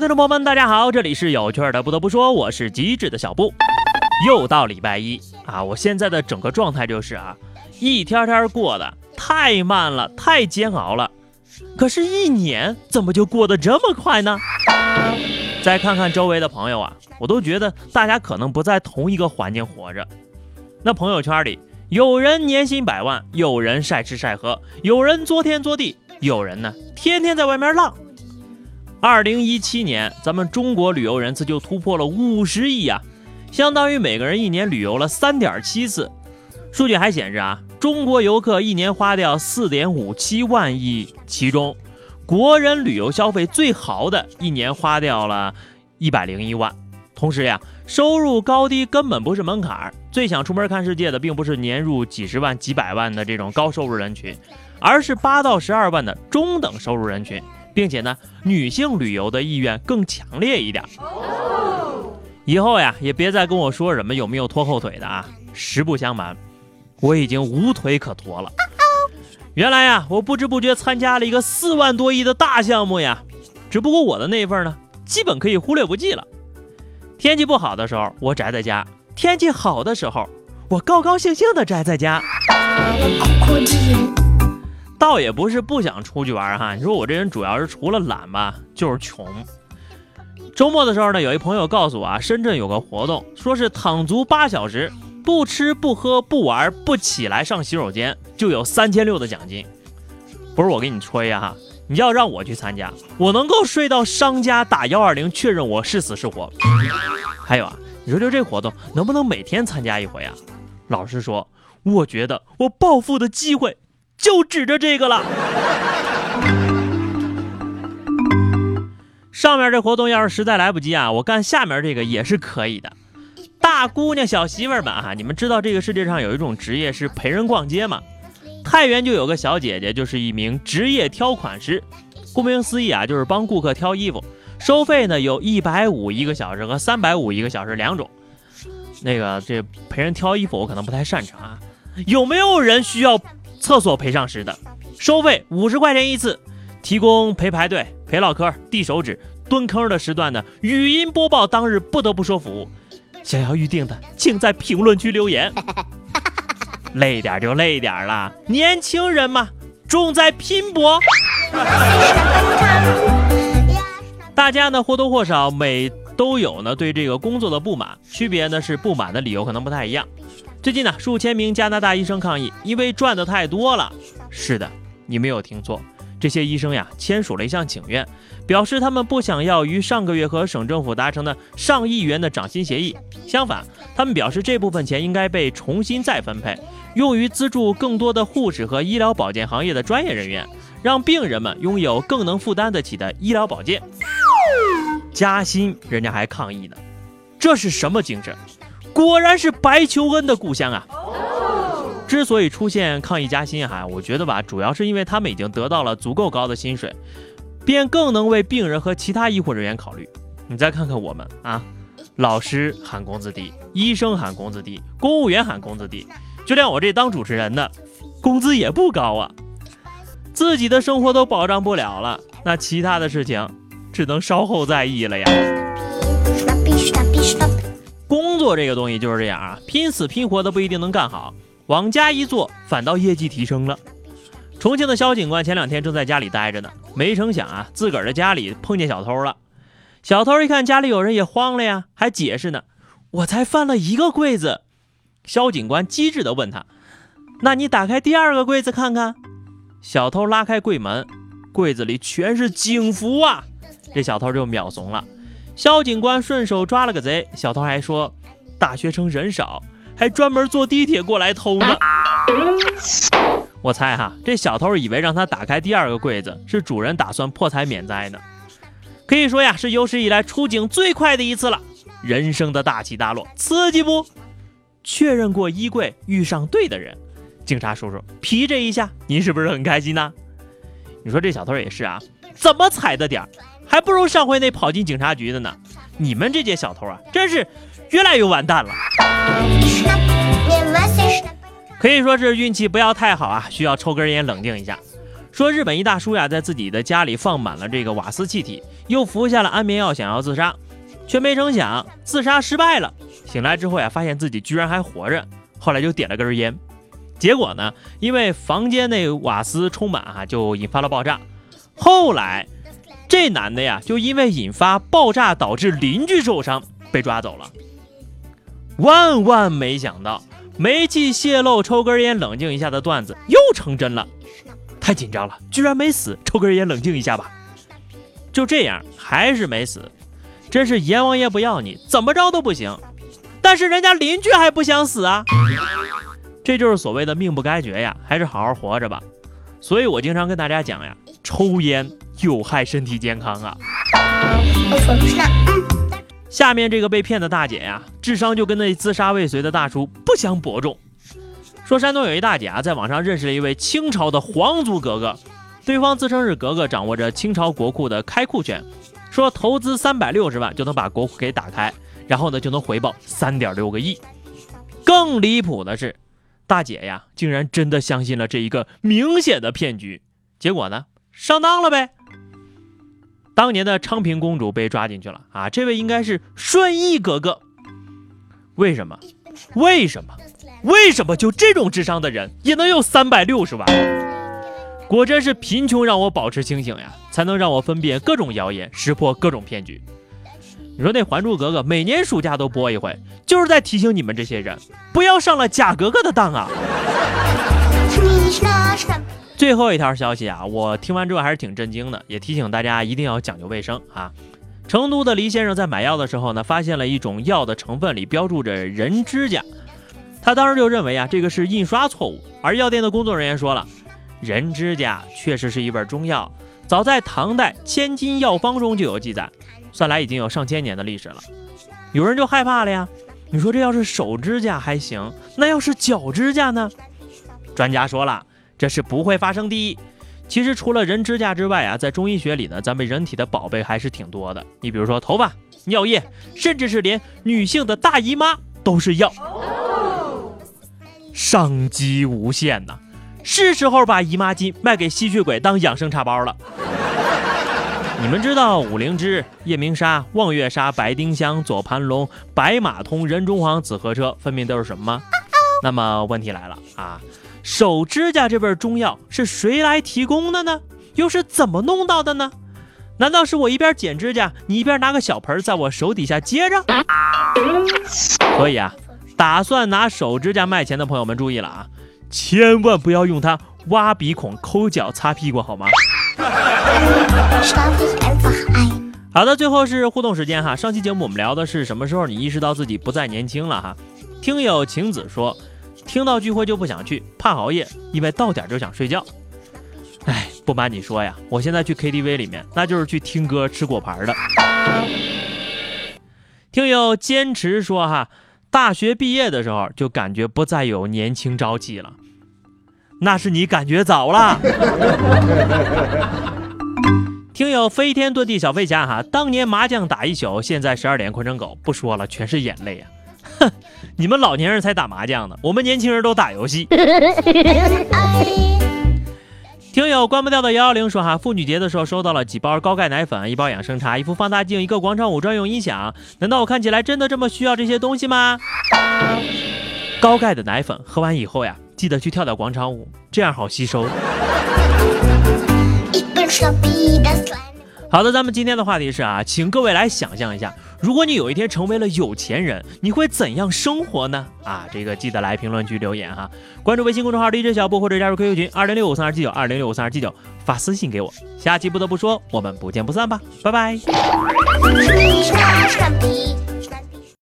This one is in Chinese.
Hello，听众朋友们，大家好，这里是有趣的。不得不说，我是机智的小布。又到礼拜一啊，我现在的整个状态就是啊，一天天过得太慢了，太煎熬了。可是，一年怎么就过得这么快呢？再看看周围的朋友啊，我都觉得大家可能不在同一个环境活着。那朋友圈里，有人年薪百万，有人晒吃晒喝，有人作天作地，有人呢天天在外面浪。二零一七年，咱们中国旅游人次就突破了五十亿呀，相当于每个人一年旅游了三点七次。数据还显示啊，中国游客一年花掉四点五七万亿，其中国人旅游消费最豪的一年花掉了一百零一万。同时呀，收入高低根本不是门槛，最想出门看世界的并不是年入几十万、几百万的这种高收入人群，而是八到十二万的中等收入人群。并且呢，女性旅游的意愿更强烈一点。以后呀，也别再跟我说什么有没有拖后腿的啊！实不相瞒，我已经无腿可拖了。原来呀，我不知不觉参加了一个四万多亿的大项目呀。只不过我的那份呢，基本可以忽略不计了。天气不好的时候，我宅在家；天气好的时候，我高高兴兴的宅在家。倒也不是不想出去玩哈，你说我这人主要是除了懒吧，就是穷。周末的时候呢，有一朋友告诉我啊，深圳有个活动，说是躺足八小时，不吃不喝不玩不起来上洗手间，就有三千六的奖金。不是我给你吹呀哈，你要让我去参加，我能够睡到商家打幺二零确认我是死是活。还有啊，你说就这活动能不能每天参加一回啊？老实说，我觉得我暴富的机会。就指着这个了。上面这活动要是实在来不及啊，我干下面这个也是可以的。大姑娘、小媳妇们啊，你们知道这个世界上有一种职业是陪人逛街吗？太原就有个小姐姐，就是一名职业挑款师。顾名思义啊，就是帮顾客挑衣服，收费呢有一百五一个小时和三百五一个小时两种。那个这陪人挑衣服我可能不太擅长啊，有没有人需要？厕所陪上时的，收费五十块钱一次，提供陪排队、陪唠嗑、递手指、蹲坑的时段的语音播报当日不得不说服务。想要预定的，请在评论区留言。累点就累点啦，年轻人嘛，重在拼搏。大家呢或多或少每都有呢对这个工作的不满，区别呢是不满的理由可能不太一样。最近呢，数千名加拿大医生抗议，因为赚的太多了。是的，你没有听错，这些医生呀签署了一项请愿，表示他们不想要与上个月和省政府达成的上亿元的涨薪协议。相反，他们表示这部分钱应该被重新再分配，用于资助更多的护士和医疗保健行业的专业人员，让病人们拥有更能负担得起的医疗保健。加薪，人家还抗议呢，这是什么精神？果然是白求恩的故乡啊！之所以出现抗议加薪哈，我觉得吧，主要是因为他们已经得到了足够高的薪水，便更能为病人和其他医护人员考虑。你再看看我们啊，老师喊工资低，医生喊工资低，公务员喊工资低，就连我这当主持人的，工资也不高啊！自己的生活都保障不了了，那其他的事情只能稍后再议了呀。做这个东西就是这样啊，拼死拼活的不一定能干好，往家一坐，反倒业绩提升了。重庆的肖警官前两天正在家里待着呢，没成想啊，自个儿的家里碰见小偷了。小偷一看家里有人，也慌了呀，还解释呢：“我才翻了一个柜子。”肖警官机智地问他：“那你打开第二个柜子看看。”小偷拉开柜门，柜子里全是警服啊，这小偷就秒怂了。肖警官顺手抓了个贼，小偷还说：“大学生人少，还专门坐地铁过来偷呢。”我猜哈，这小偷以为让他打开第二个柜子是主人打算破财免灾呢。可以说呀，是有史以来出警最快的一次了，人生的大起大落，刺激不？确认过衣柜遇上对的人，警察叔叔皮这一下，您是不是很开心呢？你说这小偷也是啊，怎么踩的点儿？还不如上回那跑进警察局的呢！你们这些小偷啊，真是越来越完蛋了。可以说是运气不要太好啊，需要抽根烟冷静一下。说日本一大叔呀，在自己的家里放满了这个瓦斯气体，又服下了安眠药，想要自杀，却没成想自杀失败了。醒来之后呀，发现自己居然还活着，后来就点了根烟。结果呢，因为房间内瓦斯充满哈，就引发了爆炸。后来这男的呀，就因为引发爆炸导致邻居受伤被抓走了。万万没想到，煤气泄漏，抽根烟冷静一下的段子又成真了。太紧张了，居然没死！抽根烟冷静一下吧。就这样，还是没死。真是阎王爷不要你，怎么着都不行。但是人家邻居还不想死啊。这就是所谓的命不该绝呀，还是好好活着吧。所以我经常跟大家讲呀，抽烟有害身体健康啊。下面这个被骗的大姐呀，智商就跟那自杀未遂的大叔不相伯仲。说山东有一大姐啊，在网上认识了一位清朝的皇族格格，对方自称是格格，掌握着清朝国库的开库权，说投资三百六十万就能把国库给打开，然后呢就能回报三点六个亿。更离谱的是，大姐呀竟然真的相信了这一个明显的骗局，结果呢上当了呗。当年的昌平公主被抓进去了啊，这位应该是顺义格格。为什么？为什么？为什么就这种智商的人也能有三百六十万？果真是贫穷让我保持清醒呀，才能让我分辨各种谣言，识破各种骗局。你说那《还珠格格》每年暑假都播一回，就是在提醒你们这些人不要上了假格格的当啊！最后一条消息啊，我听完之后还是挺震惊的，也提醒大家一定要讲究卫生啊。成都的黎先生在买药的时候呢，发现了一种药的成分里标注着人指甲。他当时就认为啊，这个是印刷错误。而药店的工作人员说了，人指甲确实是一味中药，早在唐代《千金药方》中就有记载，算来已经有上千年的历史了。有人就害怕了呀，你说这要是手指甲还行，那要是脚指甲呢？专家说了，这是不会发生的。其实除了人指甲之外啊，在中医学里呢，咱们人体的宝贝还是挺多的。你比如说头发、尿液，甚至是连女性的大姨妈都是药。商机无限呐，是时候把姨妈巾卖给吸血鬼当养生茶包了。你们知道五灵芝、夜明砂、望月砂、白丁香、左盘龙、白马通、人中黄、紫河车分别都是什么吗？那么问题来了啊，手指甲这味中药是谁来提供的呢？又是怎么弄到的呢？难道是我一边剪指甲，你一边拿个小盆在我手底下接着？所以啊。打算拿手指甲卖钱的朋友们注意了啊，千万不要用它挖鼻孔、抠脚、擦屁股，好吗？好的，最后是互动时间哈。上期节目我们聊的是什么时候你意识到自己不再年轻了哈？听友晴子说，听到聚会就不想去，怕熬夜，因为到点就想睡觉。哎，不瞒你说呀，我现在去 KTV 里面，那就是去听歌、吃果盘的。听友坚持说哈。大学毕业的时候就感觉不再有年轻朝气了，那是你感觉早了。听友飞天遁地小飞侠哈，当年麻将打一宿，现在十二点困成狗。不说了，全是眼泪啊！哼，你们老年人才打麻将呢，我们年轻人都打游戏。听友关不掉的幺幺零说哈，妇女节的时候收到了几包高钙奶粉，一包养生茶，一副放大镜，一个广场舞专用音响。难道我看起来真的这么需要这些东西吗？高钙的奶粉喝完以后呀，记得去跳跳广场舞，这样好吸收。好的，咱们今天的话题是啊，请各位来想象一下，如果你有一天成为了有钱人，你会怎样生活呢？啊，这个记得来评论区留言哈，关注微信公众号 DJ 小布或者加入 QQ 群二零六五三二七九二零六五三二七九，发私信给我。下期不得不说，我们不见不散吧，拜拜。